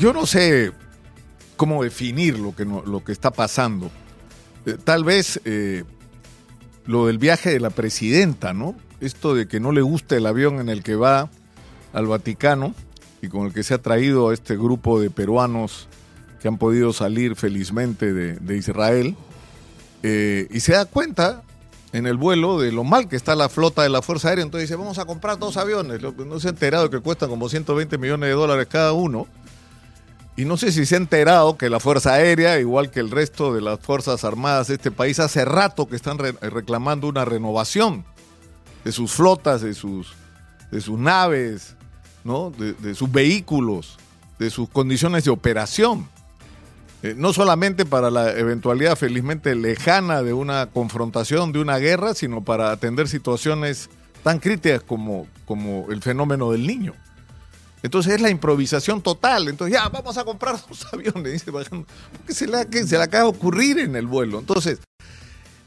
yo no sé cómo definir lo que, lo que está pasando. Eh, tal vez eh, lo del viaje de la presidenta, ¿no? Esto de que no le gusta el avión en el que va al Vaticano y con el que se ha traído a este grupo de peruanos que han podido salir felizmente de, Israel. Eh, y se da cuenta en el vuelo de lo mal que está la flota de la Fuerza Aérea. Entonces dice, vamos a comprar dos aviones. No se ha enterado que cuestan como 120 millones de dólares cada uno. Y no sé si se ha enterado que la Fuerza Aérea, igual que el resto de las Fuerzas Armadas de este país, hace rato que están reclamando una renovación de sus flotas, de sus, de sus naves, ¿no? de, sus vehículos, de sus condiciones de operación. Eh, no solamente para la eventualidad felizmente lejana de una confrontación, de una guerra, sino para atender situaciones tan críticas como, como el fenómeno del niño. Entonces es la improvisación total. Entonces ya, vamos a comprar dos aviones. Dice, se le, se le acaba de ocurrir en el vuelo. Entonces,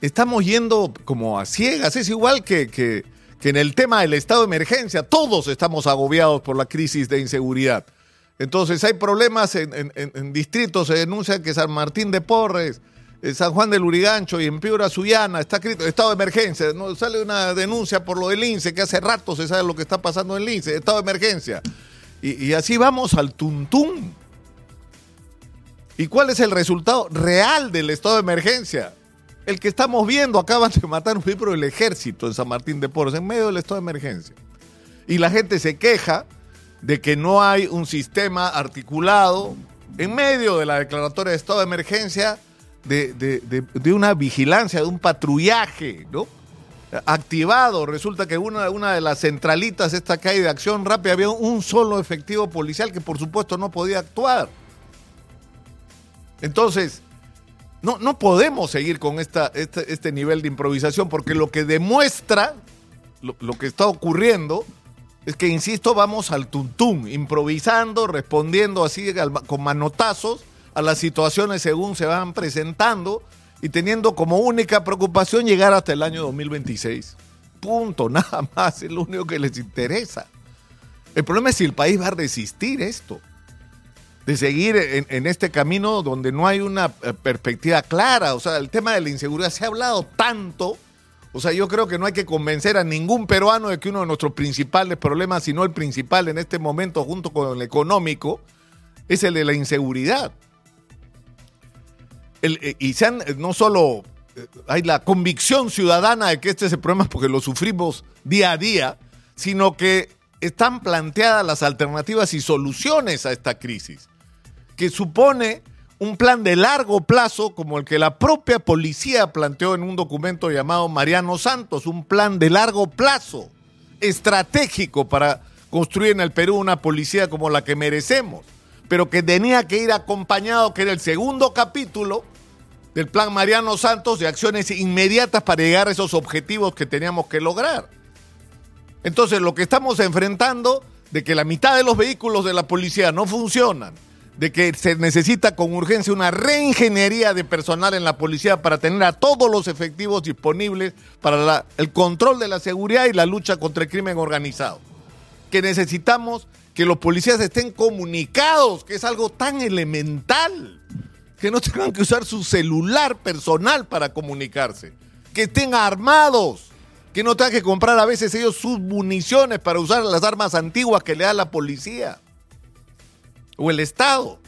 estamos yendo como a ciegas. Es igual que, que, en el tema del estado de emergencia. Todos estamos agobiados por la crisis de inseguridad. Entonces hay problemas en, en, distritos, se denuncia que San Martín de Porres, eh, San Juan del Urigancho y en Piura Suyana está escrito estado de emergencia. ¿no? Sale una denuncia por lo del INSE, que hace rato se sabe lo que está pasando en el INSE, estado de emergencia. Y, así vamos al tuntún. ¿Y cuál es el resultado real del estado de emergencia? El que estamos viendo, acaban de matar un miembro del ejército en San Martín de Porres, en medio del estado de emergencia. Y la gente se queja de que no hay un sistema articulado en medio de la declaratoria de estado de emergencia de, de una vigilancia, de un patrullaje, ¿no? Activado. Resulta que una, una de las centralitas, esta calle de acción rápida, había un solo efectivo policial que por supuesto no podía actuar. Entonces, no, no podemos seguir con esta, este, este nivel de improvisación porque lo que demuestra lo, lo, que está ocurriendo es que, insisto, vamos al tuntún, improvisando, respondiendo así con manotazos a las situaciones según se van presentando y teniendo como única preocupación llegar hasta el año 2026. Punto, nada más, es lo único que les interesa. El problema es si el país va a resistir esto, de seguir en, este camino donde no hay una eh, perspectiva clara. O sea, el tema de la inseguridad se ha hablado tanto. O sea, yo creo que no hay que convencer a ningún peruano de que uno de nuestros principales problemas, si no el principal en este momento, junto con el económico, es el de la inseguridad. Eh, y sean, eh, no solo eh, hay la convicción ciudadana de que este es el problema porque lo sufrimos día a día, sino que están planteadas las alternativas y soluciones a esta crisis, que supone un plan de largo plazo como el que la propia policía planteó en un documento llamado Mariano Santos, un plan de largo plazo, estratégico para construir en el Perú una policía como la que merecemos pero que tenía que ir acompañado, que era el segundo capítulo del plan Mariano Santos, de acciones inmediatas para llegar a esos objetivos que teníamos que lograr. Entonces, lo que estamos enfrentando, de que la mitad de los vehículos de la policía no funcionan, de que se necesita con urgencia una reingeniería de personal en la policía para tener a todos los efectivos disponibles para el control de la seguridad y la lucha contra el crimen organizado. Que necesitamos que los policías estén comunicados, que es algo tan elemental, que no tengan que usar su celular personal para comunicarse, que estén armados, que no tengan que comprar a veces ellos sus municiones para usar las armas antiguas que le da la policía o el Estado.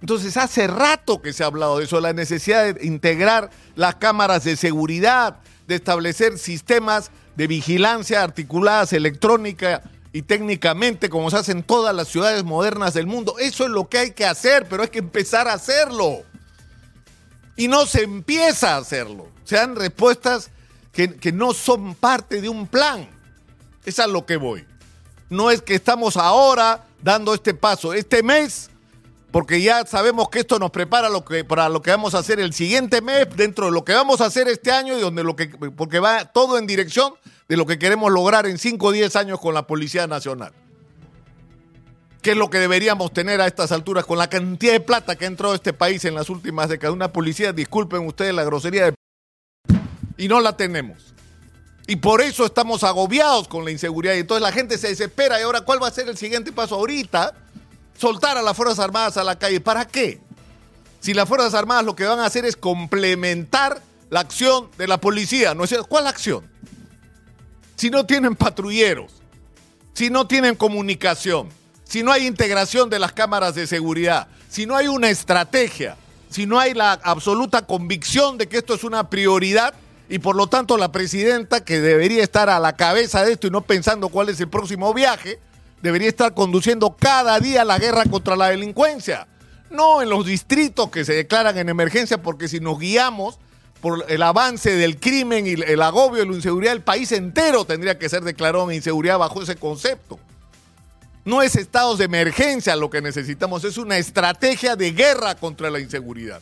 Entonces hace rato que se ha hablado de eso, la necesidad de integrar las cámaras de seguridad, de establecer sistemas de vigilancia articuladas electrónica y técnicamente como se hace en todas las ciudades modernas del mundo. Eso es lo que hay que hacer, pero hay que empezar a hacerlo. Y no se empieza a hacerlo. Se dan respuestas que, que no son parte de un plan. Es a lo que voy. No es que estamos ahora dando este paso. Este mes porque ya sabemos que esto nos prepara lo que, para lo que vamos a hacer el siguiente mes, dentro de lo que vamos a hacer este año y donde lo que, porque va todo en dirección de lo que queremos lograr en 5 o 10 años con la Policía Nacional. ¿Qué es lo que deberíamos tener a estas alturas con la cantidad de plata que ha entrado este país en las últimas décadas? Una policía, disculpen ustedes la grosería de... Y no la tenemos. Y por eso estamos agobiados con la inseguridad. Y entonces la gente se desespera. ¿Y ahora cuál va a ser el siguiente paso? Ahorita soltar a las Fuerzas Armadas a la calle. ¿Para qué? Si las Fuerzas Armadas lo que van a hacer es complementar la acción de la policía, ¿no es? ¿Cuál acción? Si no tienen patrulleros, si no tienen comunicación, si no hay integración de las cámaras de seguridad, si no hay una estrategia, si no hay la absoluta convicción de que esto es una prioridad y por lo tanto la presidenta, que debería estar a la cabeza de esto y no pensando cuál es el próximo viaje, debería estar conduciendo cada día la guerra contra la delincuencia. No en los distritos que se declaran en emergencia, porque si nos guiamos por el avance del crimen y el agobio y la inseguridad, el país entero tendría que ser declarado en inseguridad bajo ese concepto. No es estados de emergencia lo que necesitamos, es una estrategia de guerra contra la inseguridad.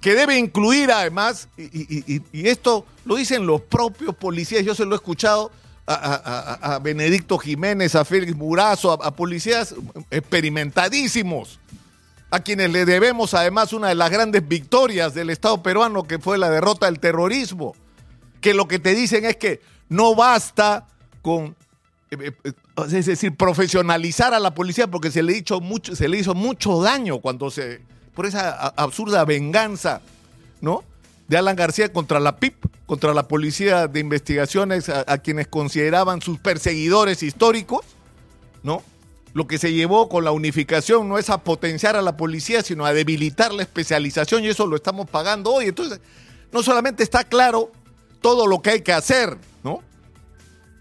Que debe incluir además, y, esto lo dicen los propios policías, yo se lo he escuchado a, Benedicto Jiménez, a Félix Murazo, a, policías experimentadísimos, a quienes le debemos además una de las grandes victorias del Estado peruano, que fue la derrota del terrorismo, que lo que te dicen es que no basta con eh, eh, es decir, profesionalizar a la policía porque se le, hizo mucho, se le hizo mucho daño cuando se, por esa absurda venganza, ¿no? De Alan García contra la PIP, contra la Policía de Investigaciones, a, quienes consideraban sus perseguidores históricos, ¿no? Lo que se llevó con la unificación no es a potenciar a la policía, sino a debilitar la especialización y eso lo estamos pagando hoy. Entonces, no solamente está claro todo lo que hay que hacer, ¿no?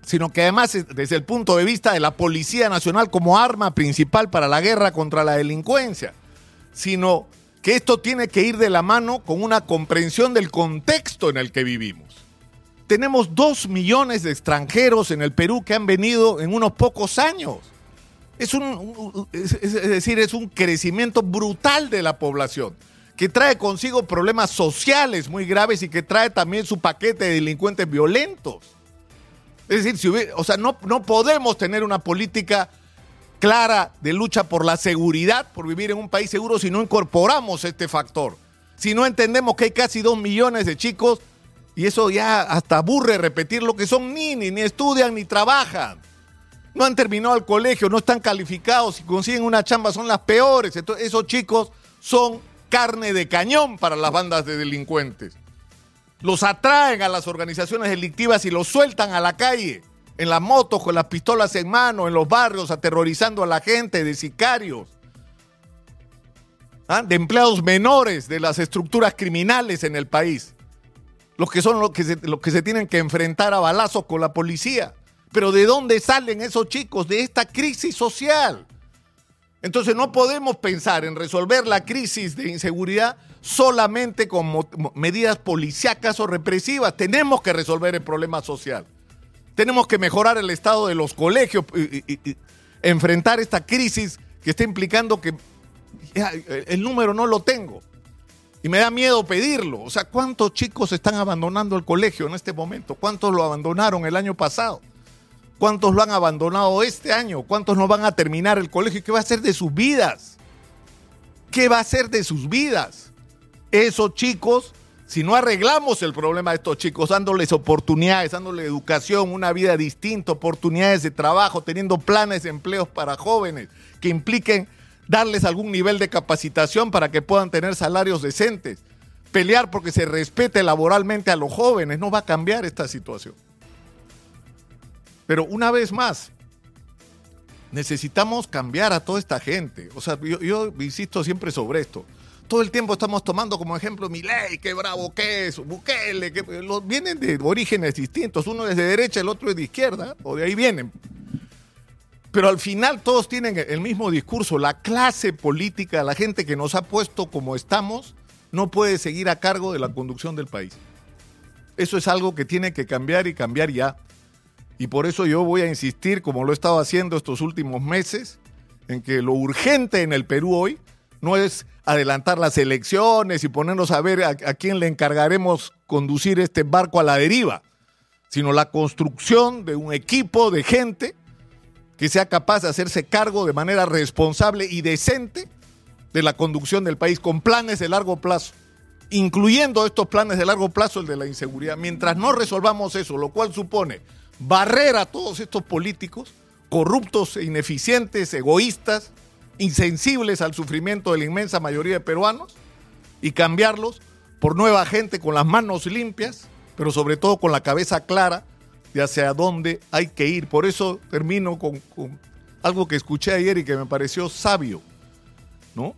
sino que además desde el punto de vista de la Policía Nacional como arma principal para la guerra contra la delincuencia, sino que esto tiene que ir de la mano con una comprensión del contexto en el que vivimos. Tenemos dos millones de extranjeros en el Perú que han venido en unos pocos años. Es, un, es, decir, es un crecimiento brutal de la población que trae consigo problemas sociales muy graves y que trae también su paquete de delincuentes violentos. Es decir, si o sea, no, no podemos tener una política clara de lucha por la seguridad, por vivir en un país seguro, si no incorporamos este factor. Si no entendemos que hay casi dos millones de chicos, y eso ya hasta aburre repetir lo que son ni, ni estudian ni trabajan. No han terminado el colegio, no están calificados, si consiguen una chamba son las peores. Entonces, esos chicos son carne de cañón para las bandas de delincuentes los atraen a las organizaciones delictivas y los sueltan a la calle, en las motos, con las pistolas en mano, en los barrios, aterrorizando a la gente, de sicarios, ¿ah? de empleados menores de las estructuras criminales en el país, los que son los que, se, los que se tienen que enfrentar a balazos con la policía. Pero ¿de dónde salen esos chicos? De esta crisis social. Entonces no podemos pensar en resolver la crisis de inseguridad solamente con medidas policíacas o represivas. Tenemos que resolver el problema social. Tenemos que mejorar el estado de los colegios, y, enfrentar esta crisis que está implicando que el número no lo tengo. Y me da miedo pedirlo. O sea, ¿cuántos chicos están abandonando el colegio en este momento? ¿Cuántos lo abandonaron el año pasado? ¿Cuántos lo han abandonado este año? ¿Cuántos no van a terminar el colegio? ¿Qué va a hacer de sus vidas? ¿Qué va a hacer de sus vidas? Esos chicos, si no arreglamos el problema de estos chicos, dándoles oportunidades, dándoles educación, una vida distinta, oportunidades de trabajo, teniendo planes de empleos para jóvenes que impliquen darles algún nivel de capacitación para que puedan tener salarios decentes, pelear porque se respete laboralmente a los jóvenes, no va a cambiar esta situación. Pero una vez más, necesitamos cambiar a toda esta gente. O sea, yo, insisto siempre sobre esto. Todo el tiempo estamos tomando como ejemplo mi ley, qué bravo que es, Bukele, que vienen de orígenes distintos. Uno es de derecha, el otro es de izquierda, o de ahí vienen. Pero al final todos tienen el mismo discurso. La clase política, la gente que nos ha puesto como estamos, no puede seguir a cargo de la conducción del país. Eso es algo que tiene que cambiar y cambiar ya. Y por eso yo voy a insistir, como lo he estado haciendo estos últimos meses, en que lo urgente en el Perú hoy no es adelantar las elecciones y ponernos a ver a, quién le encargaremos conducir este barco a la deriva, sino la construcción de un equipo de gente que sea capaz de hacerse cargo de manera responsable y decente de la conducción del país con planes de largo plazo, incluyendo estos planes de largo plazo el de la inseguridad. Mientras no resolvamos eso, lo cual supone barrer a todos estos políticos, corruptos, ineficientes, egoístas, insensibles al sufrimiento de la inmensa mayoría de peruanos y cambiarlos por nueva gente con las manos limpias, pero sobre todo con la cabeza clara de hacia dónde hay que ir. Por eso termino con, algo que escuché ayer y que me pareció sabio, ¿no?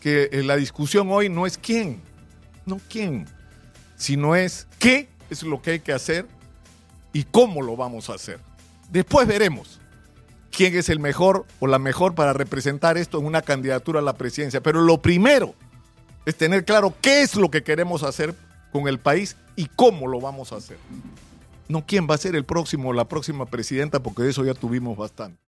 Que la discusión hoy no es quién, no quién, sino es qué es lo que hay que hacer y cómo lo vamos a hacer. Después veremos quién es el mejor o la mejor para representar esto en una candidatura a la presidencia. Pero lo primero es tener claro qué es lo que queremos hacer con el país y cómo lo vamos a hacer. No quién va a ser el próximo o la próxima presidenta, porque de eso ya tuvimos bastante.